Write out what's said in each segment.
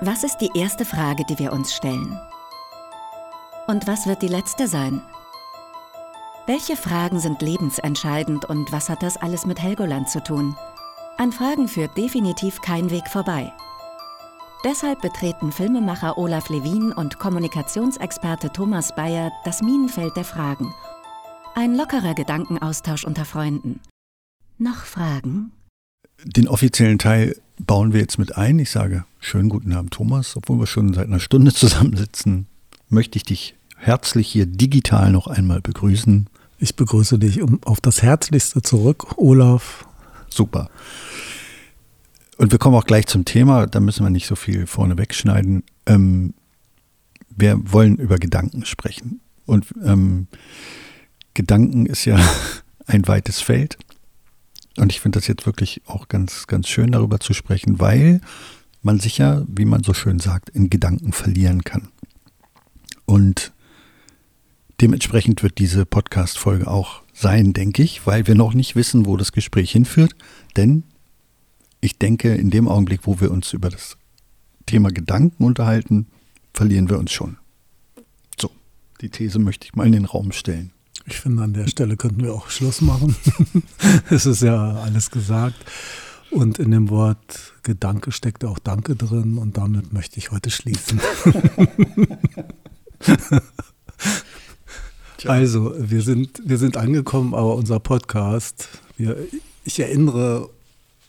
Was ist die erste Frage, die wir uns stellen? Und was wird die letzte sein? Welche Fragen sind lebensentscheidend und was hat das alles mit Helgoland zu tun? An Fragen führt definitiv kein Weg vorbei. Deshalb betreten Filmemacher Olaf Levin und Kommunikationsexperte Thomas Bayer das Minenfeld der Fragen. Ein lockerer Gedankenaustausch unter Freunden. Noch Fragen? Den offiziellen Teil bauen wir jetzt mit ein. Ich sage schönen guten Abend, Thomas. Obwohl wir schon seit einer Stunde zusammensitzen, möchte ich dich herzlich hier digital noch einmal begrüßen. Ich begrüße dich um, auf das Herzlichste zurück, Olaf. Super. Und wir kommen auch gleich zum Thema, da müssen wir nicht so viel vorne wegschneiden. Ähm, wir wollen über Gedanken sprechen. Und ähm, Gedanken ist ja ein weites Feld. Und ich finde das jetzt wirklich auch ganz, ganz schön darüber zu sprechen, weil man sich ja, wie man so schön sagt, in Gedanken verlieren kann. Und dementsprechend wird diese Podcast-Folge auch sein, denke ich, weil wir noch nicht wissen, wo das Gespräch hinführt. Denn ich denke, in dem Augenblick, wo wir uns über das Thema Gedanken unterhalten, verlieren wir uns schon. So, die These möchte ich mal in den Raum stellen. Ich finde, an der Stelle könnten wir auch Schluss machen. es ist ja alles gesagt. Und in dem Wort Gedanke steckt auch Danke drin und damit möchte ich heute schließen. also, wir sind, wir sind angekommen, aber unser Podcast, wir, ich erinnere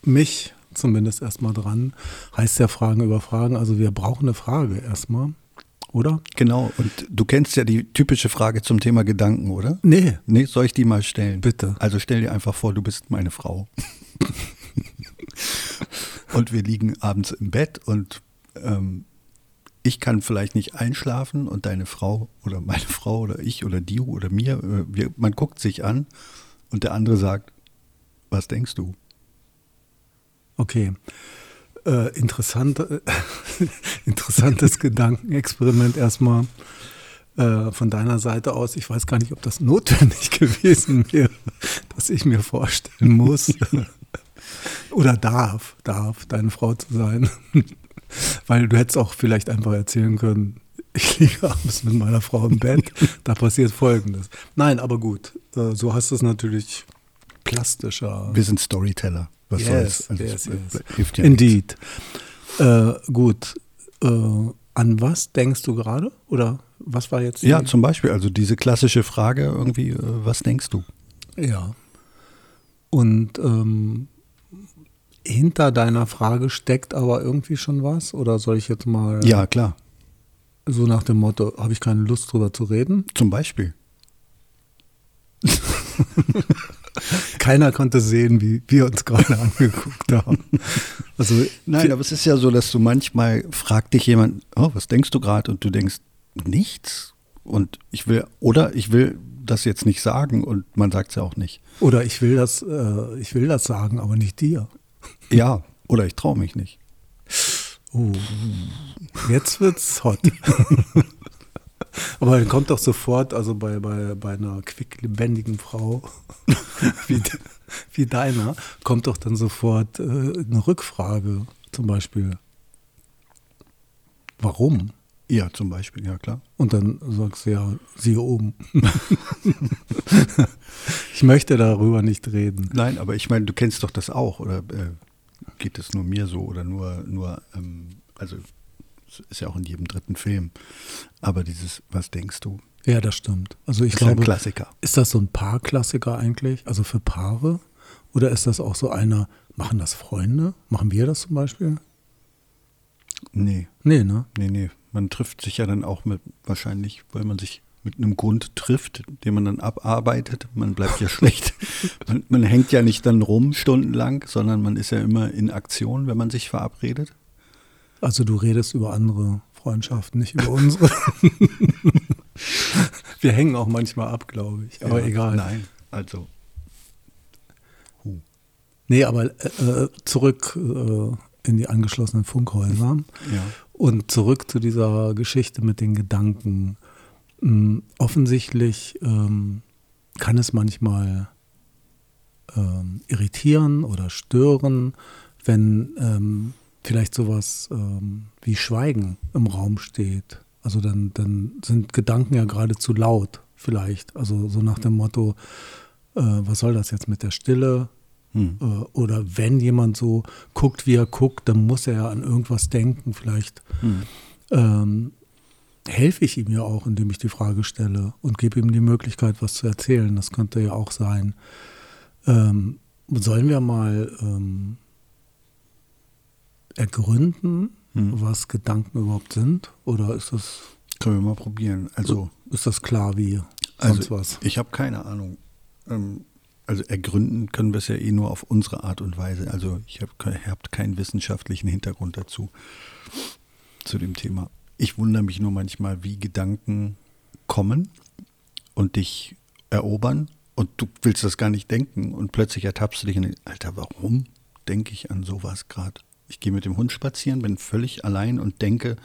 mich zumindest erstmal dran, heißt ja Fragen über Fragen. Also wir brauchen eine Frage erstmal oder? Genau, und du kennst ja die typische Frage zum Thema Gedanken, oder? Nee. Nee, soll ich die mal stellen? Bitte. Also stell dir einfach vor, du bist meine Frau. und wir liegen abends im Bett und ähm, ich kann vielleicht nicht einschlafen und deine Frau oder meine Frau oder ich oder die oder mir, äh, wir, man guckt sich an und der andere sagt, was denkst du? Okay. Äh, interessant, äh, interessantes Gedankenexperiment erstmal äh, von deiner Seite aus. Ich weiß gar nicht, ob das notwendig gewesen wäre, dass ich mir vorstellen muss oder darf, darf, deine Frau zu sein. Weil du hättest auch vielleicht einfach erzählen können, ich liege abends mit meiner Frau im Bett, da passiert Folgendes. Nein, aber gut, äh, so hast du es natürlich plastischer. Wir sind Storyteller. Was yes, soll's? Also yes, yes. Hilft ja Indeed. Äh, gut. Äh, an was denkst du gerade? Oder was war jetzt? Ja, zum Beispiel, also diese klassische Frage irgendwie, äh, was denkst du? Ja. Und ähm, hinter deiner Frage steckt aber irgendwie schon was? Oder soll ich jetzt mal. Ja, klar. So nach dem Motto, habe ich keine Lust drüber zu reden? Zum Beispiel. Keiner konnte sehen, wie wir uns gerade angeguckt haben. Also, Nein, aber es ist ja so, dass du manchmal fragt dich jemand, oh, was denkst du gerade? Und du denkst, nichts. Und ich will, oder ich will das jetzt nicht sagen und man sagt es ja auch nicht. Oder ich will das, äh, ich will das sagen, aber nicht dir. Ja, oder ich traue mich nicht. Oh, jetzt wird's hot. Aber dann kommt doch sofort, also bei, bei, bei einer quicklebendigen Frau wie, wie deiner, kommt doch dann sofort äh, eine Rückfrage zum Beispiel. Warum? Ja, zum Beispiel, ja klar. Und dann sagst du ja, siehe oben. ich möchte darüber nicht reden. Nein, aber ich meine, du kennst doch das auch, oder äh, geht es nur mir so oder nur, nur ähm, also ist ja auch in jedem dritten Film. Aber dieses, was denkst du? Ja, das stimmt. Also ich ist glaube, ein Klassiker. Ist das so ein Paarklassiker eigentlich? Also für Paare? Oder ist das auch so einer, machen das Freunde? Machen wir das zum Beispiel? Nee. Nee, ne? Nee, nee. Man trifft sich ja dann auch mit, wahrscheinlich, weil man sich mit einem Grund trifft, den man dann abarbeitet. Man bleibt ja schlecht. Man, man, hängt ja nicht dann rum stundenlang, sondern man ist ja immer in Aktion, wenn man sich verabredet. Also du redest über andere Freundschaften, nicht über unsere. Wir hängen auch manchmal ab, glaube ich. Aber ja, egal. Nein, also. Huh. Nee, aber äh, zurück äh, in die angeschlossenen Funkhäuser. Ja. Und zurück zu dieser Geschichte mit den Gedanken. Ähm, offensichtlich ähm, kann es manchmal ähm, irritieren oder stören, wenn ähm, vielleicht sowas ähm, wie Schweigen im Raum steht. Also dann, dann sind Gedanken ja geradezu laut vielleicht. Also so nach dem Motto, äh, was soll das jetzt mit der Stille? Hm. Äh, oder wenn jemand so guckt, wie er guckt, dann muss er ja an irgendwas denken. Vielleicht hm. ähm, helfe ich ihm ja auch, indem ich die Frage stelle und gebe ihm die Möglichkeit, was zu erzählen. Das könnte ja auch sein. Ähm, sollen wir mal ähm, ergründen, hm. was Gedanken überhaupt sind? Oder ist das. Können wir mal probieren. Also. Ist das klar wie sonst also, was? Ich habe keine Ahnung. Ähm, also ergründen können wir es ja eh nur auf unsere Art und Weise. Also ich habe hab keinen wissenschaftlichen Hintergrund dazu, zu dem Thema. Ich wundere mich nur manchmal, wie Gedanken kommen und dich erobern und du willst das gar nicht denken und plötzlich ertappst du dich in den, Alter, warum denke ich an sowas gerade? Ich gehe mit dem Hund spazieren, bin völlig allein und denke,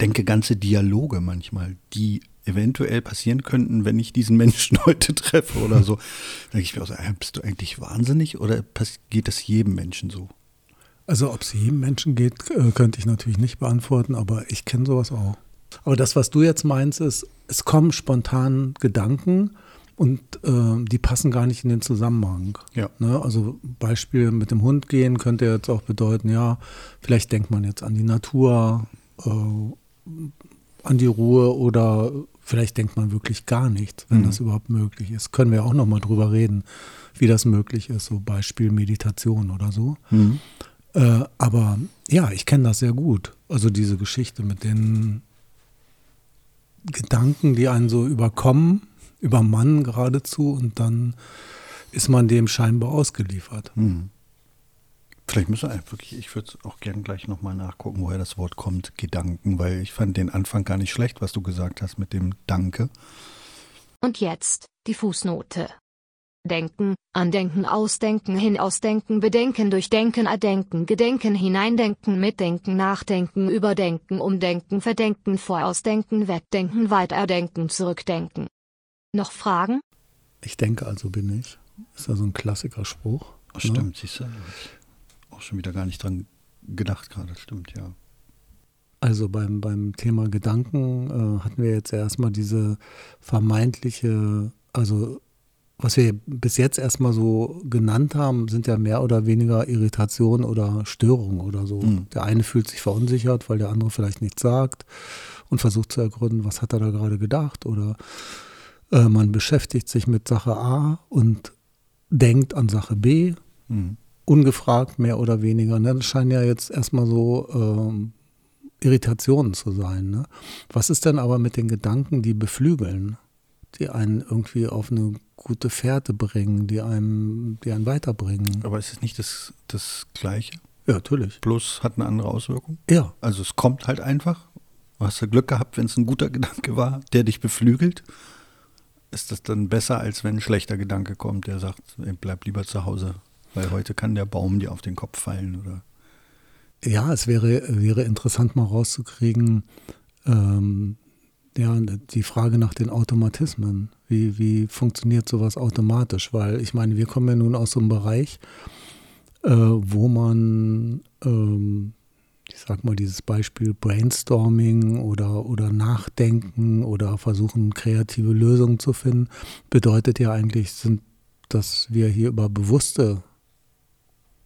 denke ganze Dialoge manchmal, die eventuell passieren könnten, wenn ich diesen Menschen heute treffe oder so. Da denke ich mir auch so, bist du eigentlich wahnsinnig oder geht das jedem Menschen so? Also ob es jedem Menschen geht, äh, könnte ich natürlich nicht beantworten, aber ich kenne sowas auch. Aber das, was du jetzt meinst, ist, es kommen spontan Gedanken und äh, die passen gar nicht in den Zusammenhang. Ja. Ne? Also Beispiel mit dem Hund gehen könnte jetzt auch bedeuten, ja, vielleicht denkt man jetzt an die Natur, äh, an die Ruhe oder vielleicht denkt man wirklich gar nichts, wenn mhm. das überhaupt möglich ist. Können wir auch noch mal drüber reden, wie das möglich ist, so Beispiel Meditation oder so. Mhm. Äh, aber ja, ich kenne das sehr gut. Also diese Geschichte mit den Gedanken, die einen so überkommen übermannen geradezu und dann ist man dem scheinbar ausgeliefert. Hm. Vielleicht müssen wir wirklich, ich würde auch gerne gleich nochmal nachgucken, woher das Wort kommt, Gedanken, weil ich fand den Anfang gar nicht schlecht, was du gesagt hast mit dem Danke. Und jetzt die Fußnote. Denken, Andenken, Ausdenken, Hinausdenken, Bedenken, Durchdenken, Erdenken, Gedenken, Hineindenken, Mitdenken, Nachdenken, Überdenken, Umdenken, Verdenken, Vorausdenken, Wettdenken, Weiterdenken, Zurückdenken. Noch Fragen? Ich denke also bin ich. Ist ja so ein Klassikerspruch. Ach, ne? stimmt, siehst du. Auch schon wieder gar nicht dran gedacht gerade, stimmt, ja. Also beim, beim Thema Gedanken äh, hatten wir jetzt erstmal diese vermeintliche, also was wir bis jetzt erstmal so genannt haben, sind ja mehr oder weniger Irritationen oder Störungen oder so. Mhm. Der eine fühlt sich verunsichert, weil der andere vielleicht nichts sagt und versucht zu ergründen, was hat er da gerade gedacht oder äh, man beschäftigt sich mit Sache A und denkt an Sache B, mhm. ungefragt mehr oder weniger. Ne? Das scheinen ja jetzt erstmal so ähm, Irritationen zu sein. Ne? Was ist denn aber mit den Gedanken, die beflügeln, die einen irgendwie auf eine gute Fährte bringen, die einem, die einen weiterbringen? Aber ist es nicht das, das Gleiche? Ja, natürlich. Bloß hat eine andere Auswirkung? Ja. Also es kommt halt einfach. Du hast ja Glück gehabt, wenn es ein guter Gedanke war, der dich beflügelt ist das dann besser, als wenn ein schlechter Gedanke kommt, der sagt, bleib lieber zu Hause, weil heute kann der Baum dir auf den Kopf fallen oder? Ja, es wäre, wäre interessant mal rauszukriegen, ähm, ja, die Frage nach den Automatismen. Wie, wie funktioniert sowas automatisch? Weil ich meine, wir kommen ja nun aus so einem Bereich, äh, wo man ähm, ich sag mal, dieses Beispiel Brainstorming oder, oder Nachdenken oder versuchen, kreative Lösungen zu finden, bedeutet ja eigentlich, sind, dass wir hier über bewusste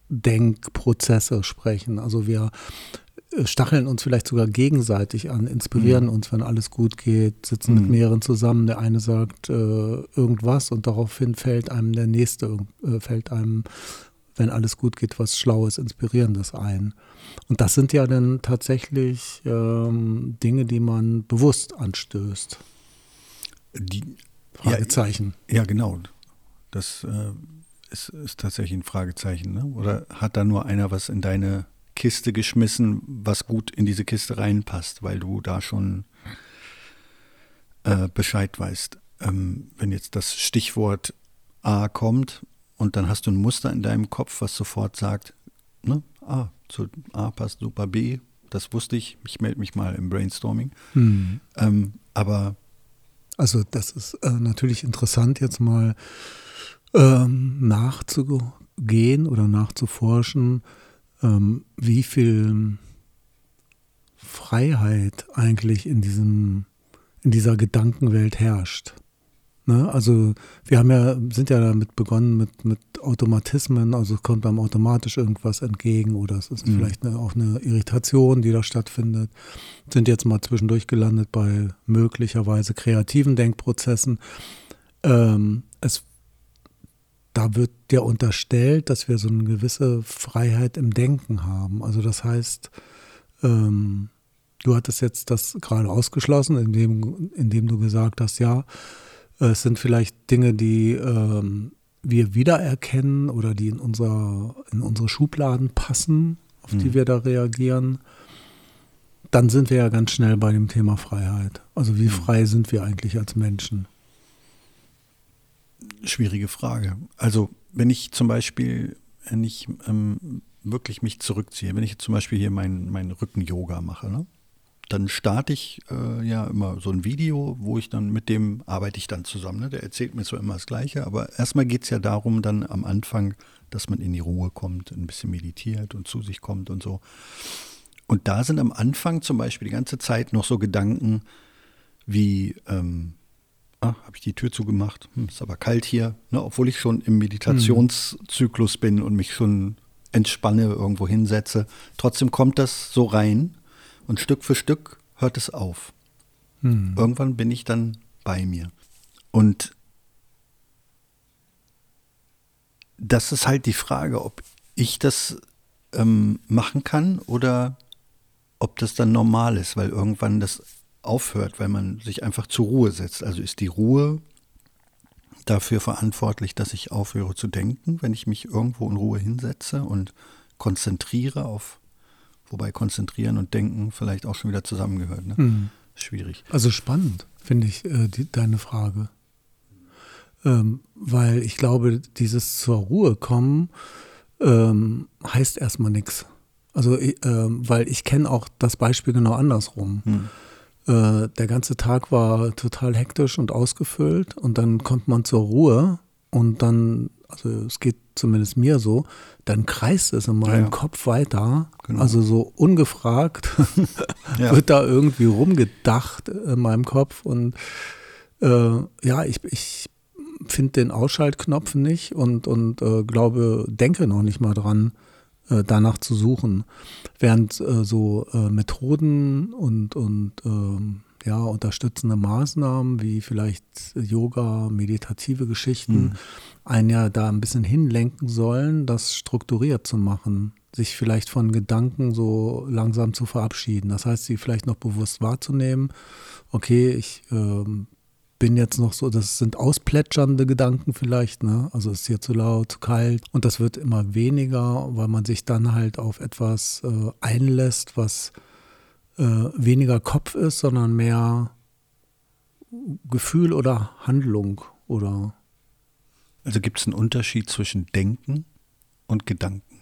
Denkprozesse sprechen. Also wir äh, stacheln uns vielleicht sogar gegenseitig an, inspirieren mhm. uns, wenn alles gut geht, sitzen mhm. mit mehreren zusammen. Der eine sagt äh, irgendwas und daraufhin fällt einem der nächste, äh, fällt einem wenn alles gut geht, was Schlaues, Inspirierendes ein. Und das sind ja dann tatsächlich ähm, Dinge, die man bewusst anstößt. Die, Fragezeichen. Ja, ja genau. Das äh, ist, ist, tatsächlich ein Fragezeichen. Ne? Oder hat da nur einer was in deine Kiste geschmissen, was gut in diese Kiste reinpasst, weil du da schon äh, Bescheid weißt? Ähm, wenn jetzt das Stichwort A kommt, und dann hast du ein Muster in deinem Kopf, was sofort sagt, ne, A, zu A passt super B, das wusste ich, ich melde mich mal im Brainstorming. Hm. Ähm, aber also das ist äh, natürlich interessant, jetzt mal ähm, nachzugehen oder nachzuforschen, ähm, wie viel Freiheit eigentlich in diesem, in dieser Gedankenwelt herrscht. Ne? Also wir haben ja, sind ja damit begonnen mit, mit Automatismen, also es kommt einem automatisch irgendwas entgegen oder es ist mhm. vielleicht eine, auch eine Irritation, die da stattfindet. Sind jetzt mal zwischendurch gelandet bei möglicherweise kreativen Denkprozessen. Ähm, es da wird dir unterstellt, dass wir so eine gewisse Freiheit im Denken haben. Also das heißt, ähm, du hattest jetzt das gerade ausgeschlossen, indem, indem du gesagt hast, ja, es sind vielleicht Dinge, die ähm, wir wiedererkennen oder die in, unser, in unsere Schubladen passen, auf mhm. die wir da reagieren. Dann sind wir ja ganz schnell bei dem Thema Freiheit. Also wie mhm. frei sind wir eigentlich als Menschen? Schwierige Frage. Also wenn ich zum Beispiel, wenn ich ähm, wirklich mich zurückziehe, wenn ich zum Beispiel hier meinen mein Rücken-Yoga mache, ne? Dann starte ich äh, ja immer so ein Video, wo ich dann mit dem arbeite ich dann zusammen. Ne? Der erzählt mir so immer das Gleiche, aber erstmal geht es ja darum, dann am Anfang, dass man in die Ruhe kommt, ein bisschen meditiert und zu sich kommt und so. Und da sind am Anfang zum Beispiel die ganze Zeit noch so Gedanken wie, ähm, ah, habe ich die Tür zugemacht, hm, ist aber kalt hier, ne? obwohl ich schon im Meditationszyklus bin und mich schon entspanne, irgendwo hinsetze. Trotzdem kommt das so rein und Stück für Stück hört es auf. Hm. Irgendwann bin ich dann bei mir. Und das ist halt die Frage, ob ich das ähm, machen kann oder ob das dann normal ist, weil irgendwann das aufhört, weil man sich einfach zur Ruhe setzt. Also ist die Ruhe dafür verantwortlich, dass ich aufhöre zu denken, wenn ich mich irgendwo in Ruhe hinsetze und konzentriere auf Wobei konzentrieren und denken vielleicht auch schon wieder zusammengehört. Ne? Mhm. Schwierig. Also spannend, finde ich, äh, die, deine Frage. Ähm, weil ich glaube, dieses zur Ruhe kommen ähm, heißt erstmal nichts. Also, äh, weil ich kenne auch das Beispiel genau andersrum. Mhm. Äh, der ganze Tag war total hektisch und ausgefüllt und dann kommt man zur Ruhe und dann, also es geht zumindest mir so, dann kreist es in meinem ja, Kopf weiter. Genau. Also so ungefragt ja. wird da irgendwie rumgedacht in meinem Kopf. Und äh, ja, ich, ich finde den Ausschaltknopf nicht und, und äh, glaube, denke noch nicht mal dran, äh, danach zu suchen. Während äh, so äh, Methoden und, und ähm, ja, unterstützende Maßnahmen wie vielleicht Yoga, meditative Geschichten mhm. einen ja da ein bisschen hinlenken sollen, das strukturiert zu machen, sich vielleicht von Gedanken so langsam zu verabschieden. Das heißt, sie vielleicht noch bewusst wahrzunehmen, okay, ich ähm, bin jetzt noch so, das sind ausplätschernde Gedanken vielleicht, ne? Also es ist hier zu laut, zu kalt und das wird immer weniger, weil man sich dann halt auf etwas äh, einlässt, was äh, weniger Kopf ist, sondern mehr Gefühl oder Handlung oder. Also gibt es einen Unterschied zwischen Denken und Gedanken?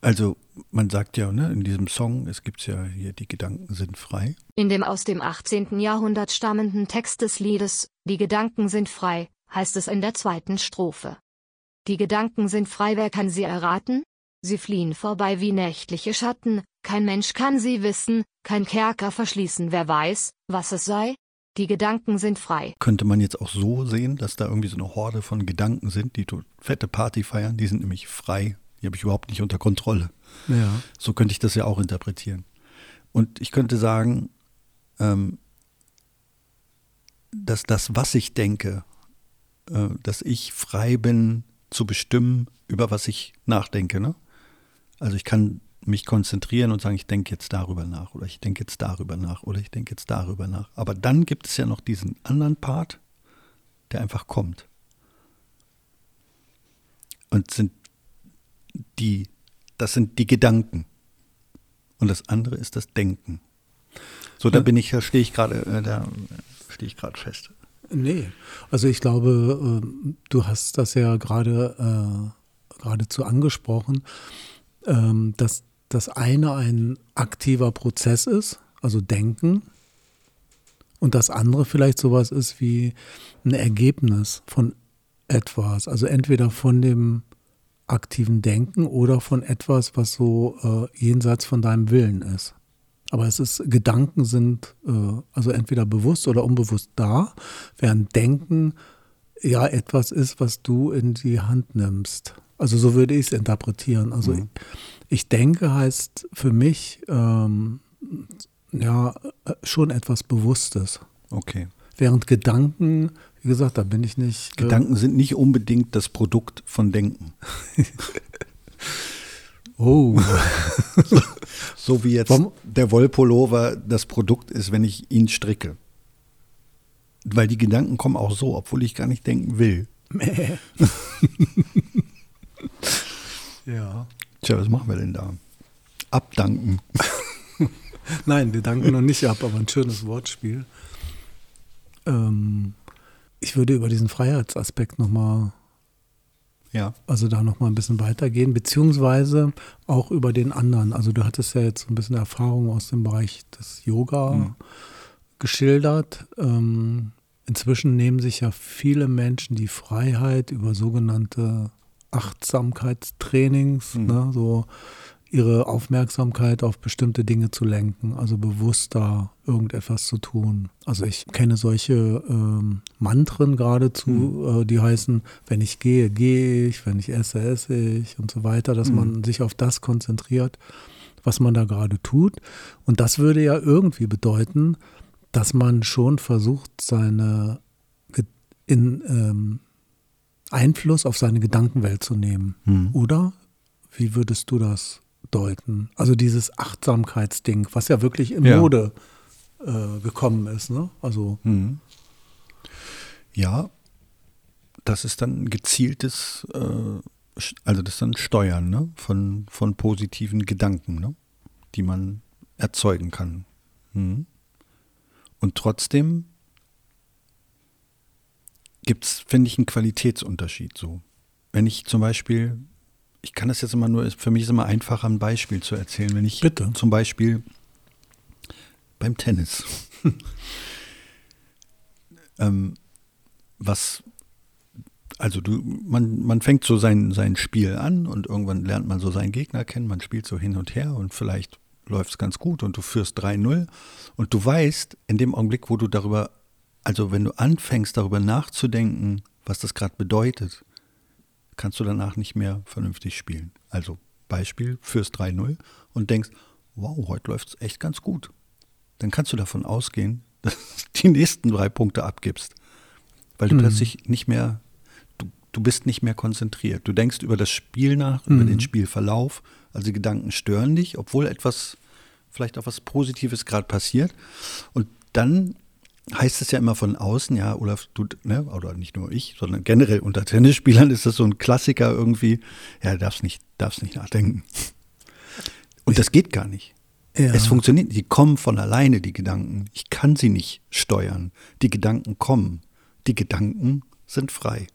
Also man sagt ja ne, in diesem Song, es gibt ja hier, die Gedanken sind frei. In dem aus dem 18. Jahrhundert stammenden Text des Liedes, Die Gedanken sind frei, heißt es in der zweiten Strophe. Die Gedanken sind frei, wer kann sie erraten? Sie fliehen vorbei wie nächtliche Schatten, kein Mensch kann sie wissen, kein Kerker verschließen, wer weiß, was es sei? Die Gedanken sind frei. Könnte man jetzt auch so sehen, dass da irgendwie so eine Horde von Gedanken sind, die fette Party feiern, die sind nämlich frei, die habe ich überhaupt nicht unter Kontrolle. Ja. So könnte ich das ja auch interpretieren. Und ich könnte sagen, ähm, dass das, was ich denke, äh, dass ich frei bin zu bestimmen, über was ich nachdenke. Ne? Also ich kann mich konzentrieren und sagen, ich denke jetzt darüber nach oder ich denke jetzt darüber nach oder ich denke jetzt darüber nach. Aber dann gibt es ja noch diesen anderen Part, der einfach kommt. Und sind die, das sind die Gedanken. Und das andere ist das Denken. So, da bin ich, da stehe ich gerade, äh, da stehe ich gerade fest. Nee, also ich glaube, äh, du hast das ja gerade äh, geradezu angesprochen ähm, dass das eine ein aktiver Prozess ist, also Denken, und das andere vielleicht sowas ist wie ein Ergebnis von etwas, also entweder von dem aktiven Denken oder von etwas, was so äh, jenseits von deinem Willen ist. Aber es ist, Gedanken sind äh, also entweder bewusst oder unbewusst da, während Denken ja etwas ist, was du in die Hand nimmst. Also so würde ich es interpretieren. Also mhm. ich, ich, denke heißt für mich ähm, ja äh, schon etwas Bewusstes. Okay. Während Gedanken, wie gesagt, da bin ich nicht. Äh, Gedanken äh, sind nicht unbedingt das Produkt von Denken. oh. so, so, wie jetzt Warum? der Wollpullover das Produkt ist, wenn ich ihn stricke. Weil die Gedanken kommen auch so, obwohl ich gar nicht denken will. ja. Tja, was machen wir denn da? Abdanken. Nein, wir danken noch nicht ab, aber ein schönes Wortspiel. Ähm, ich würde über diesen Freiheitsaspekt nochmal, ja. also da nochmal ein bisschen weitergehen, beziehungsweise auch über den anderen. Also du hattest ja jetzt so ein bisschen Erfahrung aus dem Bereich des Yoga mhm. geschildert. Ähm, inzwischen nehmen sich ja viele Menschen die Freiheit über sogenannte Achtsamkeitstrainings, mhm. ne, so ihre Aufmerksamkeit auf bestimmte Dinge zu lenken, also bewusster irgendetwas zu tun. Also ich kenne solche ähm, Mantren geradezu, mhm. äh, die heißen, wenn ich gehe, gehe ich, wenn ich esse, esse ich und so weiter, dass mhm. man sich auf das konzentriert, was man da gerade tut. Und das würde ja irgendwie bedeuten, dass man schon versucht, seine in, ähm, Einfluss auf seine Gedankenwelt zu nehmen. Mhm. Oder wie würdest du das deuten? Also dieses Achtsamkeitsding, was ja wirklich in ja. Mode äh, gekommen ist. Ne? Also mhm. ja, das ist dann gezieltes, äh, also das ist dann Steuern ne? von, von positiven Gedanken, ne? die man erzeugen kann. Mhm. Und trotzdem gibt es, finde ich, einen Qualitätsunterschied so. Wenn ich zum Beispiel, ich kann das jetzt immer nur, für mich ist es immer einfacher, ein Beispiel zu erzählen. Wenn ich Bitte. zum Beispiel beim Tennis, ähm, was, also du, man, man fängt so sein, sein Spiel an und irgendwann lernt man so seinen Gegner kennen, man spielt so hin und her und vielleicht läuft es ganz gut und du führst 3-0 und du weißt, in dem Augenblick, wo du darüber also wenn du anfängst darüber nachzudenken, was das gerade bedeutet, kannst du danach nicht mehr vernünftig spielen. Also Beispiel fürs 3-0 und denkst, wow, heute läuft es echt ganz gut. Dann kannst du davon ausgehen, dass du die nächsten drei Punkte abgibst. Weil du mhm. plötzlich nicht mehr, du, du bist nicht mehr konzentriert. Du denkst über das Spiel nach, mhm. über den Spielverlauf. Also die Gedanken stören dich, obwohl etwas, vielleicht auch was Positives gerade passiert. Und dann heißt es ja immer von außen, ja, Olaf, du, ne, oder nicht nur ich, sondern generell unter Tennisspielern ist das so ein Klassiker irgendwie, ja, darfst nicht, darfst nicht nachdenken. Und das geht gar nicht. Ja. Es funktioniert, die kommen von alleine, die Gedanken. Ich kann sie nicht steuern. Die Gedanken kommen. Die Gedanken sind frei.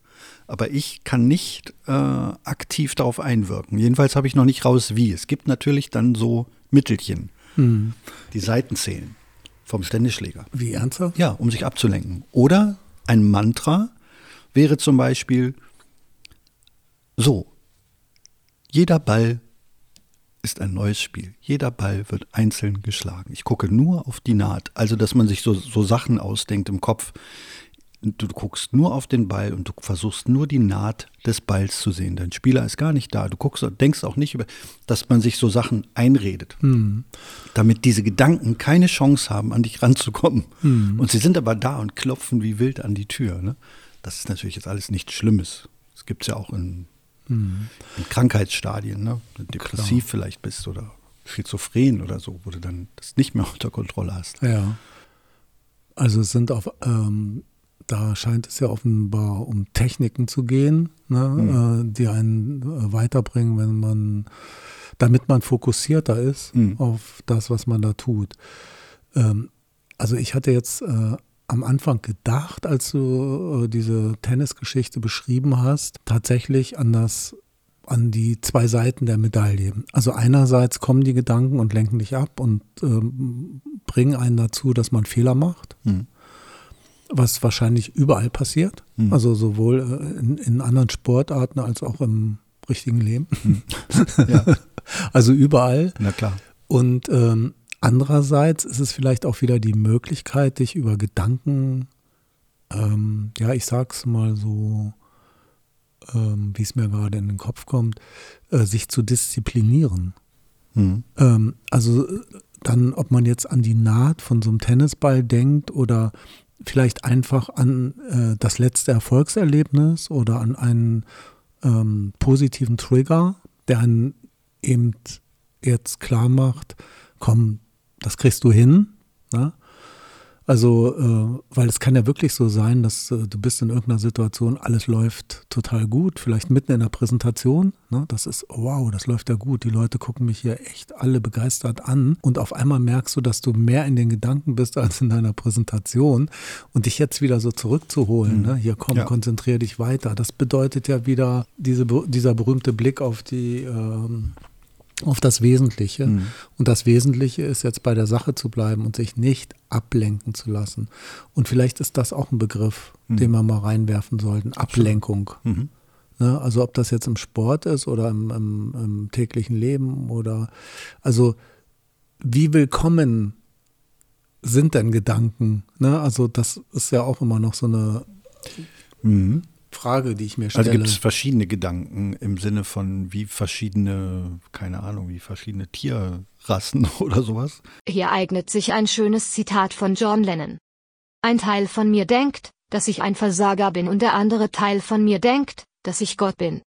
Aber ich kann nicht äh, aktiv darauf einwirken. Jedenfalls habe ich noch nicht raus, wie. Es gibt natürlich dann so Mittelchen, hm. die Seiten zählen vom Ständeschläger. Wie ernsthaft? Ja, um sich abzulenken. Oder ein Mantra wäre zum Beispiel so, jeder Ball ist ein neues Spiel. Jeder Ball wird einzeln geschlagen. Ich gucke nur auf die Naht. Also, dass man sich so, so Sachen ausdenkt im Kopf du guckst nur auf den Ball und du versuchst nur die Naht des Balls zu sehen. Dein Spieler ist gar nicht da. Du guckst, denkst auch nicht über, dass man sich so Sachen einredet, mhm. damit diese Gedanken keine Chance haben, an dich ranzukommen. Mhm. Und sie sind aber da und klopfen wie wild an die Tür. Ne? Das ist natürlich jetzt alles nichts Schlimmes. Das gibt es ja auch in, mhm. in Krankheitsstadien, ne? Wenn du depressiv Klar. vielleicht bist oder schizophren oder so, wo du dann das nicht mehr unter Kontrolle hast. Ja. Also es sind auf ähm, da scheint es ja offenbar um Techniken zu gehen, ne, mhm. äh, die einen äh, weiterbringen, wenn man, damit man fokussierter ist mhm. auf das, was man da tut. Ähm, also ich hatte jetzt äh, am Anfang gedacht, als du äh, diese Tennisgeschichte beschrieben hast, tatsächlich an das an die zwei Seiten der Medaille. Also einerseits kommen die Gedanken und lenken dich ab und ähm, bringen einen dazu, dass man Fehler macht. Mhm was wahrscheinlich überall passiert. Mhm. Also sowohl äh, in, in, anderen Sportarten als auch im richtigen Leben. Hm. Ja, Also überall. na klar. Und ähm, andererseits ist es vielleicht auch wieder die Möglichkeit, dich über Gedanken, ähm, ja, ich sag's mal so, ähm, wie es mir gerade in den Kopf kommt, äh, sich zu disziplinieren. Hm. Ähm, also äh, dann, ob man jetzt an die Naht von so einem Tennisball denkt oder vielleicht einfach an äh, das letzte Erfolgserlebnis oder an einen ähm, positiven Trigger, der einen eben jetzt klar macht, komm, das kriegst du hin. Ne? Also, äh, weil es kann ja wirklich so sein, dass äh, du bist in irgendeiner Situation, alles läuft total gut, vielleicht mitten in der Präsentation. Ne? Das ist, wow, das läuft ja gut. Die Leute gucken mich hier echt alle begeistert an. Und auf einmal merkst du, dass du mehr in den Gedanken bist als in deiner Präsentation. Und dich jetzt wieder so zurückzuholen, Mhm. ne? hier komm, Ja. konzentrier dich weiter. Das bedeutet ja wieder diese, dieser berühmte Blick auf die, ähm, auf das Wesentliche. Mhm. Und das Wesentliche ist jetzt bei der Sache zu bleiben und sich nicht ablenken zu lassen. Und vielleicht ist das auch ein Begriff, Mhm. den wir mal reinwerfen sollten. Ablenkung. Mhm. Ne? Also ob das jetzt im Sport ist oder im, im, im täglichen Leben oder also wie willkommen sind denn Gedanken? Ne? Also das ist ja auch immer noch so eine Mhm. Frage, die ich mir stelle. Also gibt es verschiedene Gedanken im Sinne von wie verschiedene, keine Ahnung, wie verschiedene Tierrassen oder sowas. Hier eignet sich ein schönes Zitat von John Lennon. Ein Teil von mir denkt, dass ich ein Versager bin und der andere Teil von mir denkt, dass ich Gott bin.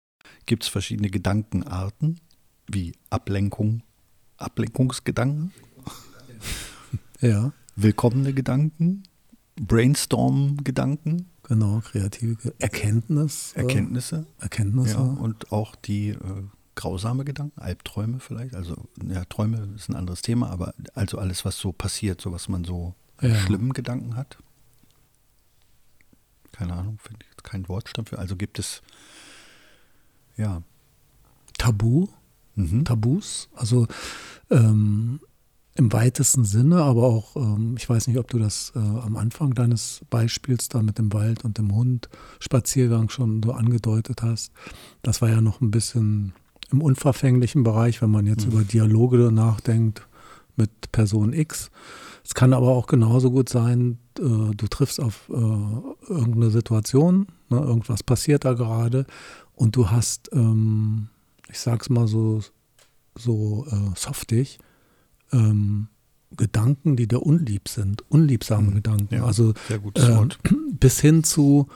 Gibt es verschiedene Gedankenarten wie Ablenkung, Ablenkungsgedanken, ja, willkommene Gedanken, Brainstorm-Gedanken, genau, kreative Erkenntnis. äh, Erkenntnisse Erkenntnisse. ja, und auch die äh, grausame Gedanken, Albträume vielleicht. Also ja, Träume ist ein anderes Thema, aber also alles, was so passiert, so was man so Ja. schlimmen Gedanken hat. Keine Ahnung, finde ich kein Wort dafür. Also gibt es ja. Tabu, Mhm. Tabus, also ähm, im weitesten Sinne, aber auch, ähm, ich weiß nicht, ob du das äh, am Anfang deines Beispiels da mit dem Wald und dem Hund Spaziergang schon so angedeutet hast. Das war ja noch ein bisschen im unverfänglichen Bereich, wenn man jetzt Mhm. über Dialoge nachdenkt mit Person X. Es kann aber auch genauso gut sein, äh, du triffst auf äh, irgendeine Situation, ne, irgendwas passiert da gerade und du hast, ähm, ich sag's mal so, so äh, softig, ähm, Gedanken, die dir unlieb sind, unliebsame Mhm. Gedanken. Ja, Also Wort. bis hin zu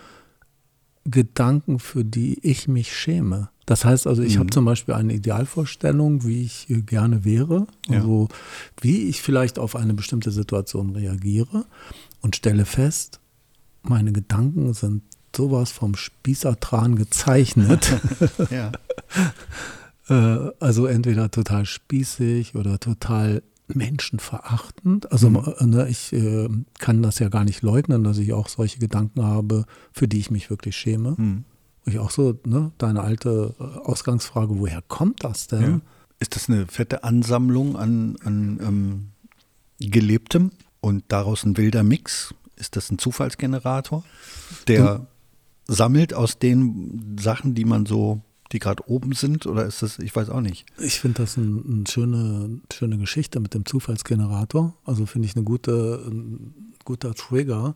Gedanken, für die ich mich schäme. Das heißt also, ich Mhm. habe zum Beispiel eine Idealvorstellung, wie ich äh, gerne wäre, Ja. also wie ich vielleicht auf eine bestimmte Situation reagiere und stelle fest, meine Gedanken sind sowas vom Spießertran gezeichnet. Ja. Äh, also entweder total spießig oder total menschenverachtend. Also Mhm. äh, ne, ich äh, kann das ja gar nicht leugnen, dass ich auch solche Gedanken habe, für die ich mich wirklich schäme. Hm. Und ich auch so, ne, deine alte äh, Ausgangsfrage, woher kommt das denn? Ja. Ist das eine fette Ansammlung an, an ähm, Gelebtem und daraus ein wilder Mix? Ist das ein Zufallsgenerator, der sammelt aus den Sachen, die man so, die gerade oben sind? Oder ist das, ich weiß auch nicht. Ich finde das eine ein schöne, schöne Geschichte mit dem Zufallsgenerator. Also finde ich eine gute, ein guter Trigger,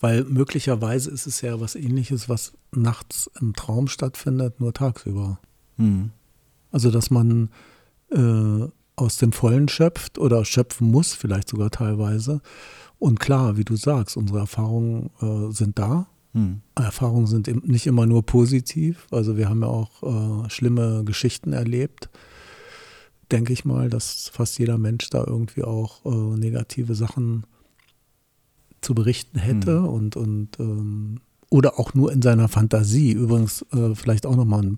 weil möglicherweise ist es ja was ähnliches, was nachts im Traum stattfindet, nur tagsüber. Hm. Also, dass man äh, aus dem Vollen schöpft oder schöpfen muss, vielleicht sogar teilweise. Und klar, wie du sagst, unsere Erfahrungen äh, sind da. Hm. Erfahrungen sind nicht immer nur positiv. Also wir haben ja auch äh, schlimme Geschichten erlebt. Denke ich mal, dass fast jeder Mensch da irgendwie auch äh, negative Sachen zu berichten hätte Hm. und, und ähm, oder auch nur in seiner Fantasie. Übrigens äh, vielleicht auch nochmal ein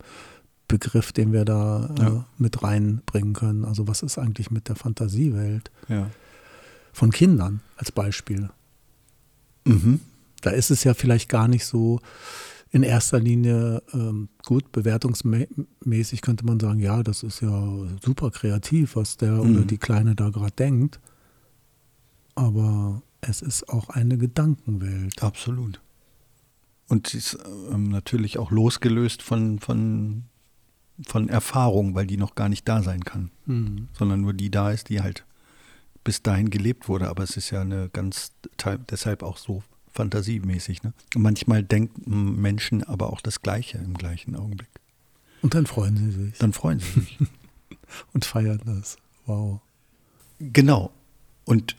Begriff, den wir da äh, Ja. mit reinbringen können. Also was ist eigentlich mit der Fantasiewelt Ja. von Kindern als Beispiel? Mhm. Da ist es ja vielleicht gar nicht so in erster Linie ähm, gut, bewertungsmäßig könnte man sagen, ja, das ist ja super kreativ, was der Mhm. oder die Kleine da gerade denkt. Aber es ist auch eine Gedankenwelt. Absolut. Und sie ist ähm, natürlich auch losgelöst von, von von Erfahrung, weil die noch gar nicht da sein kann, Mhm. sondern nur die da ist, die halt bis dahin gelebt wurde. Aber es ist ja eine ganz, deshalb auch so fantasiemäßig. Ne? Und manchmal denken Menschen aber auch das Gleiche im gleichen Augenblick. Und dann freuen sie sich Dann freuen sie sich. und feiern das. Wow. Genau. Und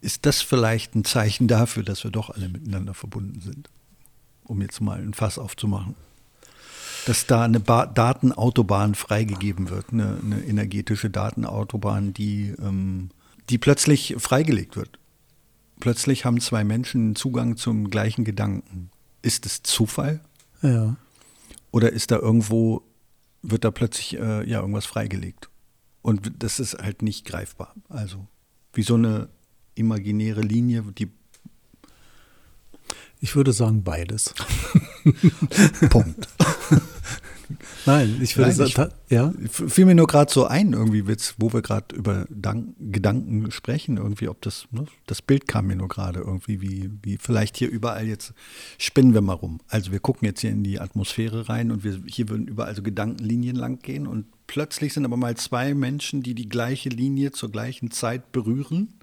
ist das vielleicht ein Zeichen dafür, dass wir doch alle miteinander verbunden sind? Um jetzt mal ein Fass aufzumachen. Dass da eine ba Datenautobahn freigegeben wird, eine, eine energetische Datenautobahn, die, ähm, die plötzlich freigelegt wird. Plötzlich haben zwei Menschen Zugang zum gleichen Gedanken. Ist es Zufall? Ja. Oder ist da irgendwo, wird da plötzlich äh, ja irgendwas freigelegt? Und das ist halt nicht greifbar. Also wie so eine imaginäre Linie, die Ich würde sagen beides. Punkt. Nein, ich würde sagen, ja. Fiel mir nur gerade so ein, irgendwie, jetzt, wo wir gerade über Dank Gedanken sprechen, irgendwie, ob das, ne, das Bild kam mir nur gerade irgendwie, wie, wie vielleicht hier überall jetzt spinnen wir mal rum. Also wir gucken jetzt hier in die Atmosphäre rein und wir, hier würden überall so Gedankenlinien lang gehen und plötzlich sind aber mal zwei Menschen, die die gleiche Linie zur gleichen Zeit berühren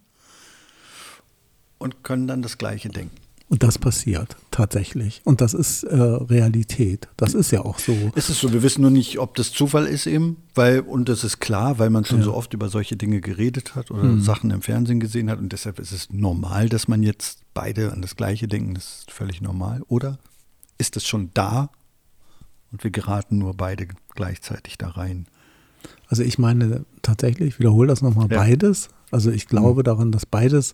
und können dann das Gleiche denken. Und das passiert tatsächlich. Und das ist äh, Realität. Das ist ja auch so. Ist es so, wir wissen nur nicht, ob das Zufall ist eben, weil, und das ist klar, weil man schon Ja. so oft über solche Dinge geredet hat oder Sachen im Fernsehen gesehen hat und deshalb ist es normal, dass man jetzt beide an das Gleiche denken, das ist völlig normal. Oder ist es schon da und wir geraten nur beide gleichzeitig da rein? Also ich meine tatsächlich, ich wiederhole das nochmal, Ja. beides. Also ich glaube daran, dass beides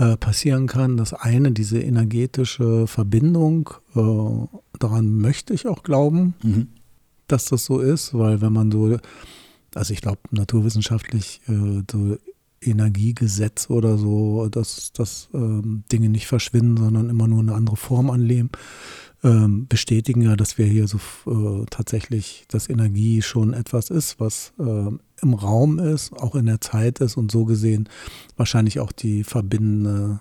äh, passieren kann. Das eine, diese energetische Verbindung, äh, daran möchte ich auch glauben, dass das so ist, weil wenn man so, also ich glaube naturwissenschaftlich äh, so Energiegesetz oder so, dass, dass ähm, Dinge nicht verschwinden, sondern immer nur eine andere Form annehmen, ähm, bestätigen ja, dass wir hier so äh, tatsächlich, dass Energie schon etwas ist, was äh, im Raum ist, auch in der Zeit ist und so gesehen wahrscheinlich auch die verbindende,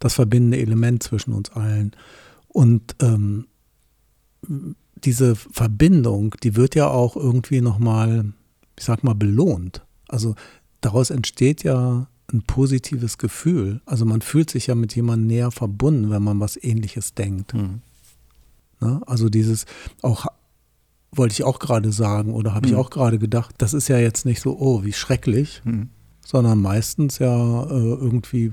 das verbindende Element zwischen uns allen. Und ähm, diese Verbindung, die wird ja auch irgendwie nochmal, ich sag mal, belohnt. Also daraus entsteht ja ein positives Gefühl. Also man fühlt sich ja mit jemandem näher verbunden, wenn man was ähnliches denkt. Ne? Also dieses auch wollte ich auch gerade sagen oder habe ich Mhm. auch gerade gedacht, das ist ja jetzt nicht so, oh, wie schrecklich, Mhm. sondern meistens ja äh, irgendwie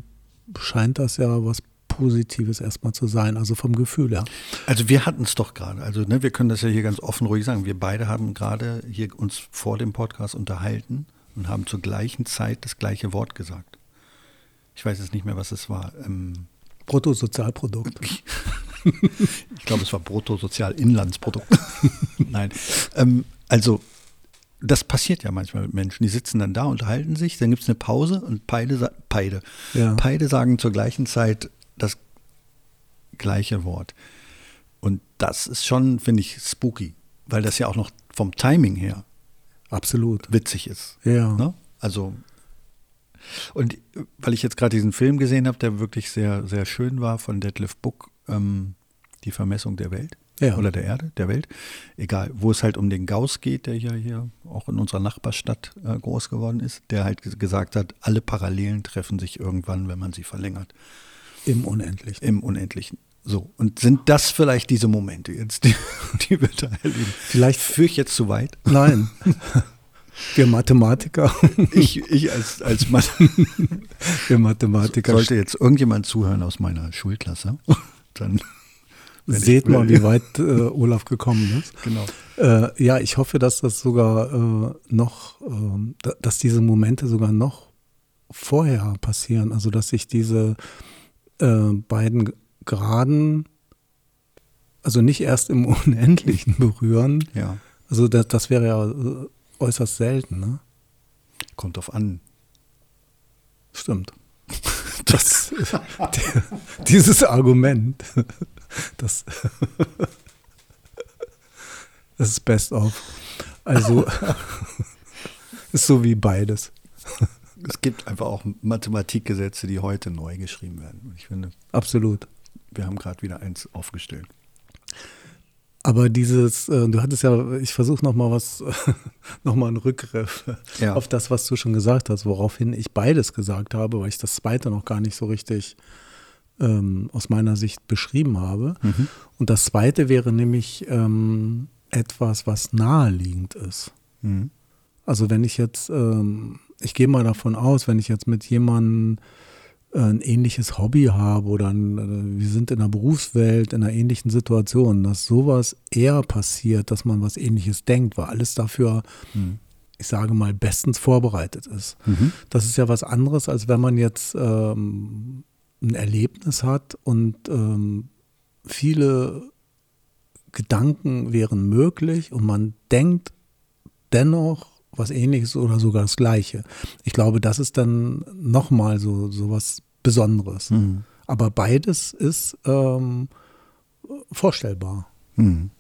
scheint das ja was Positives erstmal zu sein, also vom Gefühl her. Also wir hatten es doch gerade. Also ne, wir können das ja hier ganz offen ruhig sagen. Wir beide haben gerade hier uns vor dem Podcast unterhalten und haben zur gleichen Zeit das gleiche Wort gesagt. Ich weiß jetzt nicht mehr, was es war. Ähm, Bruttosozialprodukt. ich glaube, es war Bruttosozialinlandsprodukt. Nein. Ähm, also das passiert ja manchmal mit Menschen. Die sitzen dann da, unterhalten sich, dann gibt es eine Pause und beide, beide, Ja. beide sagen zur gleichen Zeit das gleiche Wort. Und das ist schon, finde ich, spooky, weil das ja auch noch vom Timing her Absolut. witzig ist. Ja. Ne? Also, und äh, weil ich jetzt gerade diesen Film gesehen habe, der wirklich sehr, sehr schön war von Detlef Book, ähm, Die Vermessung der Welt Ja. oder der Erde, der Welt, egal, wo es halt um den Gauss geht, der ja hier auch in unserer Nachbarstadt äh, groß geworden ist, der halt ges- gesagt hat, alle Parallelen treffen sich irgendwann, wenn man sie verlängert, Im Unendlichen. im Unendlichen. So, und sind das vielleicht diese Momente jetzt, die, die wir da erleben? Vielleicht- führe ich jetzt zu weit. Nein. Wir Mathematiker. Ich, ich als, als. Wir Mathematiker. Sollte jetzt irgendjemand zuhören aus meiner Schulklasse, dann Seht mal, wie weit äh, Olaf gekommen ist. Genau. Äh, ja, ich hoffe, dass das sogar äh, noch, ähm, da- dass diese Momente sogar noch vorher passieren. Also, dass sich diese äh, beiden Graden, also nicht erst im Unendlichen berühren. Ja, Also, das, das wäre ja äh, äußerst selten, ne? kommt drauf an. Stimmt. Das, dieses Argument, das, das ist best of. Also ist so wie beides. Es gibt einfach auch Mathematikgesetze, die heute neu geschrieben werden. Und ich finde, Absolut. wir haben gerade wieder eins aufgestellt. Aber dieses, äh, du hattest ja, ich versuche nochmal was, nochmal einen Rückgriff Ja. auf das, was du schon gesagt hast, woraufhin ich beides gesagt habe, weil ich das zweite noch gar nicht so richtig ähm, aus meiner Sicht beschrieben habe. Mhm. Und das zweite wäre nämlich ähm, etwas, was naheliegend ist. Mhm. Also wenn ich jetzt, ähm, ich gehe mal davon aus, wenn ich jetzt mit jemandem ein ähnliches Hobby habe oder ein, äh, wir sind in der Berufswelt in einer ähnlichen Situation, dass sowas eher passiert, dass man was ähnliches denkt, weil alles dafür, ich sage mal, bestens vorbereitet ist. Mhm. Das ist ja was anderes, als wenn man jetzt ähm, ein Erlebnis hat und ähm, viele Gedanken wären möglich und man denkt dennoch was ähnliches oder sogar das gleiche. Ich glaube, das ist dann nochmal so, so was Besonderes. Mhm. Aber beides ist ähm, vorstellbar. Mhm.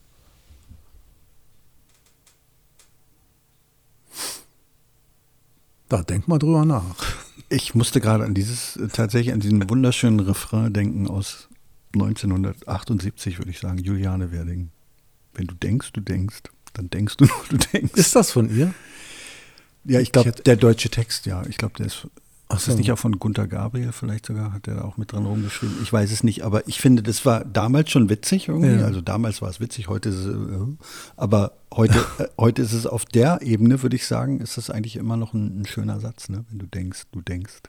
Da denk mal drüber nach. Ich musste gerade an dieses, tatsächlich an diesen wunderschönen Refrain denken aus 1978, würde ich sagen, Juliane Werding. Wenn du denkst, du denkst, dann denkst du nur, du denkst. Ist das von ihr? Ja, ich glaube, der deutsche Text, ja. Ich glaube, der ist. Ach Ist das nicht auch von Gunter Gabriel vielleicht sogar? Hat der da auch mit dran rumgeschrieben? Ich weiß es nicht, aber ich finde, das war damals schon witzig irgendwie. Ja. Also damals war es witzig, heute ist es. Äh, aber heute, äh, heute ist es auf der Ebene, würde ich sagen, ist das eigentlich immer noch ein, ein schöner Satz, ne? Wenn du denkst, du denkst.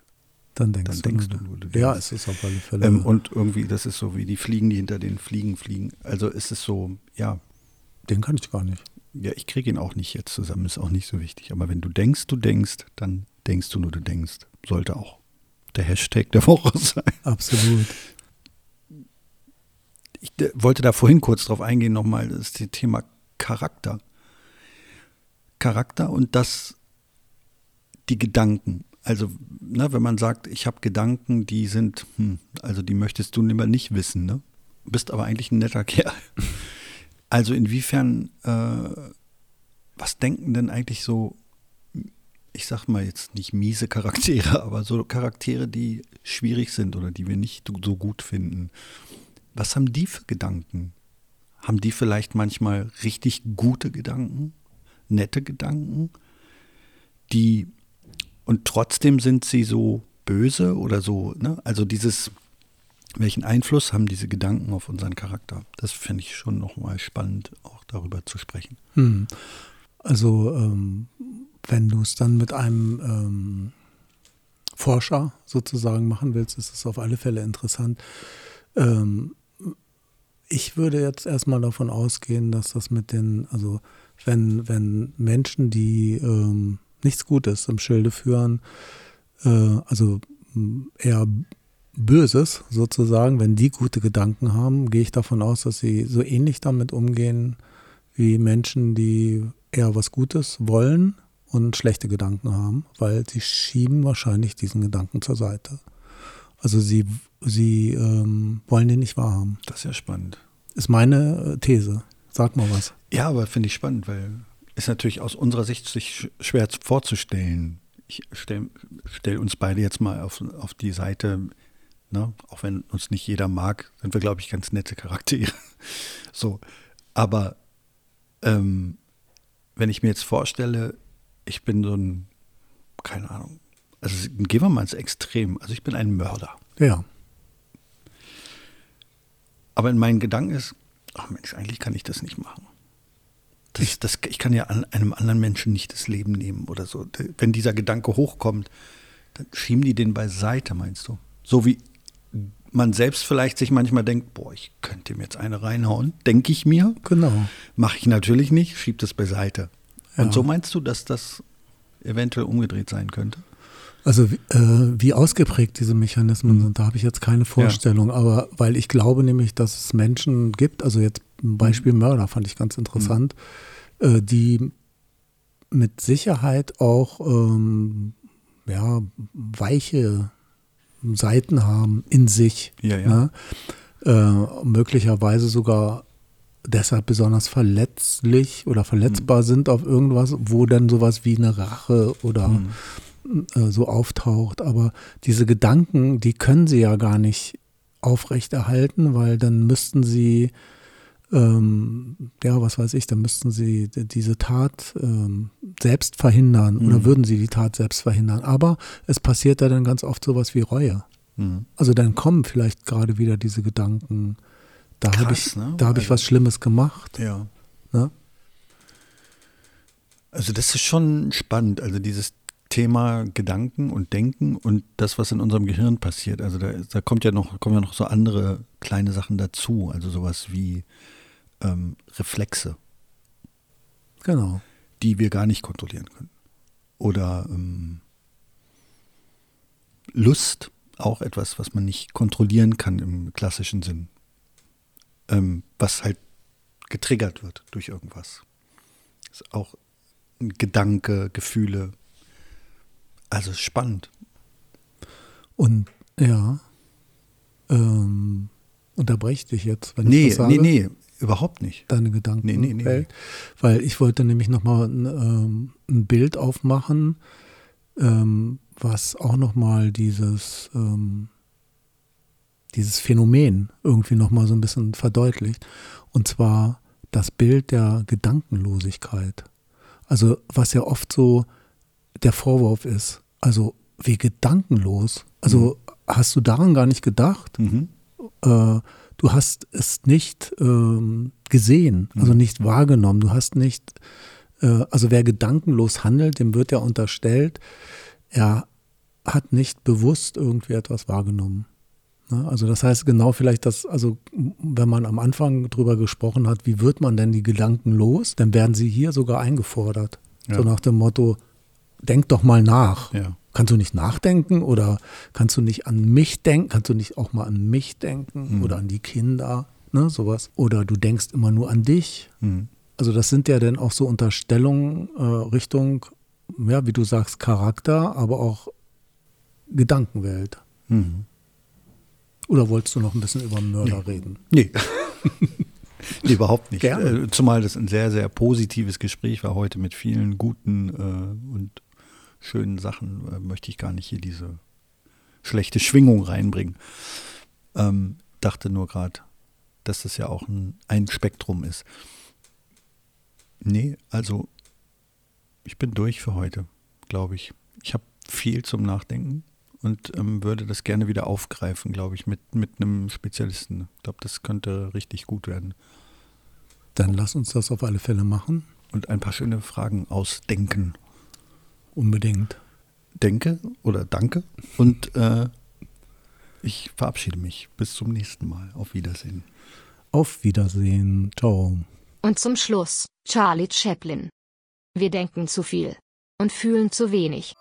Dann denkst, Dann denkst du, du, du Ja, denkst. es ist auf alle Fälle. Ähm, und irgendwie, das ist so wie die Fliegen, die hinter den Fliegen fliegen. Also ist es so, ja, den kann ich gar nicht. Ja, ich kriege ihn auch nicht jetzt zusammen, ist auch nicht so wichtig. Aber wenn du denkst, du denkst, dann denkst du nur, du denkst. Sollte auch der Hashtag der Woche sein. Absolut. Ich äh, wollte da vorhin kurz drauf eingehen, nochmal, das ist das Thema Charakter. Charakter und das, die Gedanken. Also, ne, wenn man sagt, ich habe Gedanken, die sind, hm, also die möchtest du lieber nicht wissen, ne? Bist aber eigentlich ein netter Kerl. Also inwiefern, äh, was denken denn eigentlich so, ich sag mal jetzt nicht miese Charaktere, aber so Charaktere, die schwierig sind oder die wir nicht so gut finden? Was haben die für Gedanken? Haben die vielleicht manchmal richtig gute Gedanken, nette Gedanken, die und trotzdem sind sie so böse oder so, ne? Also dieses, welchen Einfluss haben diese Gedanken auf unseren Charakter? Das finde ich schon nochmal spannend, auch darüber zu sprechen. Hm. Also, ähm, wenn du es dann mit einem ähm, Forscher sozusagen machen willst, ist es auf alle Fälle interessant. Ähm, ich würde jetzt erstmal davon ausgehen, dass das mit den, also wenn, wenn Menschen, die ähm, nichts Gutes im Schilde führen, äh, also eher Böses sozusagen, wenn die gute Gedanken haben, gehe ich davon aus, dass sie so ähnlich damit umgehen wie Menschen, die eher was Gutes wollen und schlechte Gedanken haben, weil sie schieben wahrscheinlich diesen Gedanken zur Seite. Also sie, sie ähm, wollen den nicht wahrhaben. Das ist ja spannend. Ist meine äh, These. Sag mal was. Ja, aber finde ich spannend, weil ist natürlich aus unserer Sicht sich sch- schwer zu- vorzustellen. Ich stelle stell uns beide jetzt mal auf, auf die Seite, ne? auch wenn uns nicht jeder mag, sind wir, glaube ich, ganz nette Charaktere. So, aber ähm, wenn ich mir jetzt vorstelle, ich bin so ein, keine Ahnung, also gehen wir mal ins Extrem, also ich bin ein Mörder. Ja. Aber in meinen Gedanken ist, ach Mensch, eigentlich kann ich das nicht machen. Das, das, ich kann ja an einem anderen Menschen nicht das Leben nehmen oder so. Wenn dieser Gedanke hochkommt, dann schieben die den beiseite, meinst du? So wie man selbst vielleicht sich manchmal denkt, boah, ich könnte ihm jetzt eine reinhauen, denke ich mir. Genau. Mache ich natürlich nicht, schieb das beiseite. Ja. Und so meinst du, dass das eventuell umgedreht sein könnte? Also wie, äh, wie ausgeprägt diese Mechanismen sind, da habe ich jetzt keine Vorstellung. Aber weil ich glaube nämlich, dass es Menschen gibt, also jetzt ein Beispiel Mörder fand ich ganz interessant, äh, die mit Sicherheit auch ähm, ja, weiche Seiten haben in sich. Ja, ja. Ne? Äh, möglicherweise sogar deshalb besonders verletzlich oder verletzbar sind auf irgendwas, wo dann sowas wie eine Rache oder äh, so auftaucht. Aber diese Gedanken, die können sie ja gar nicht aufrechterhalten, weil dann müssten sie ähm, ja, was weiß ich, dann müssten sie diese Tat ähm, selbst verhindern mhm. oder würden sie die Tat selbst verhindern. Aber es passiert da dann ganz oft sowas wie Reue. Mhm. Also dann kommen vielleicht gerade wieder diese Gedanken, da habe ich, ne? da hab ich also, was Schlimmes gemacht. Ja. Ne? Also das ist schon spannend, also dieses Thema Gedanken und Denken und das, was in unserem Gehirn passiert. Also da, da kommt ja noch, kommen ja noch so andere kleine Sachen dazu, also sowas wie ähm, Reflexe. Genau. Die wir gar nicht kontrollieren können. Oder ähm, Lust, auch etwas, was man nicht kontrollieren kann im klassischen Sinn. Ähm, was halt getriggert wird durch irgendwas. Ist auch ein Gedanke, Gefühle. Also spannend. Und ja, ähm, unterbreche dich jetzt, wenn nee, ich das sage. Nee, nee, Überhaupt nicht. Deine Gedanken. Nee, nee, nee. Weil ich wollte nämlich nochmal ein, ähm, ein Bild aufmachen, ähm, was auch nochmal dieses, ähm, dieses Phänomen irgendwie nochmal so ein bisschen verdeutlicht. Und zwar das Bild der Gedankenlosigkeit. Also was ja oft so der Vorwurf ist. Also wie gedankenlos. Also mhm. hast du daran gar nicht gedacht? Mhm. Äh, du hast es nicht ähm, gesehen, also mhm. nicht wahrgenommen. Du hast nicht, äh, also wer gedankenlos handelt, dem wird ja unterstellt, er hat nicht bewusst irgendwie etwas wahrgenommen. Ne? Also das heißt genau vielleicht, dass, also wenn man am Anfang drüber gesprochen hat, wie wird man denn die Gedanken los, dann werden sie hier sogar eingefordert. Ja. So nach dem Motto, denk doch mal nach. Ja. Kannst du nicht nachdenken oder kannst du nicht an mich denken? Kannst du nicht auch mal an mich denken mhm. oder an die Kinder? Ne, sowas. Oder du denkst immer nur an dich. Mhm. Also das sind ja dann auch so Unterstellungen äh, Richtung, ja, wie du sagst, Charakter, aber auch Gedankenwelt. Mhm. Oder wolltest du noch ein bisschen über Mörder nee. reden? Nee. nee, überhaupt nicht. Gerne. Äh, zumal das ein sehr, sehr positives Gespräch war heute mit vielen guten äh, und schönen Sachen äh, möchte ich gar nicht hier diese schlechte Schwingung reinbringen. Ähm, dachte nur gerade, dass das ja auch ein, ein Spektrum ist. Nee, also ich bin durch für heute, glaube ich. Ich habe viel zum Nachdenken und ähm, würde das gerne wieder aufgreifen, glaube ich, mit, mit einem Spezialisten. Ich glaube, das könnte richtig gut werden. Dann lass uns das auf alle Fälle machen. Und ein paar schöne Fragen ausdenken. Unbedingt. Denke oder danke. Und äh, ich verabschiede mich. Bis zum nächsten Mal. Auf Wiedersehen. Auf Wiedersehen. Ciao. Und zum Schluss, Charlie Chaplin. Wir denken zu viel und fühlen zu wenig.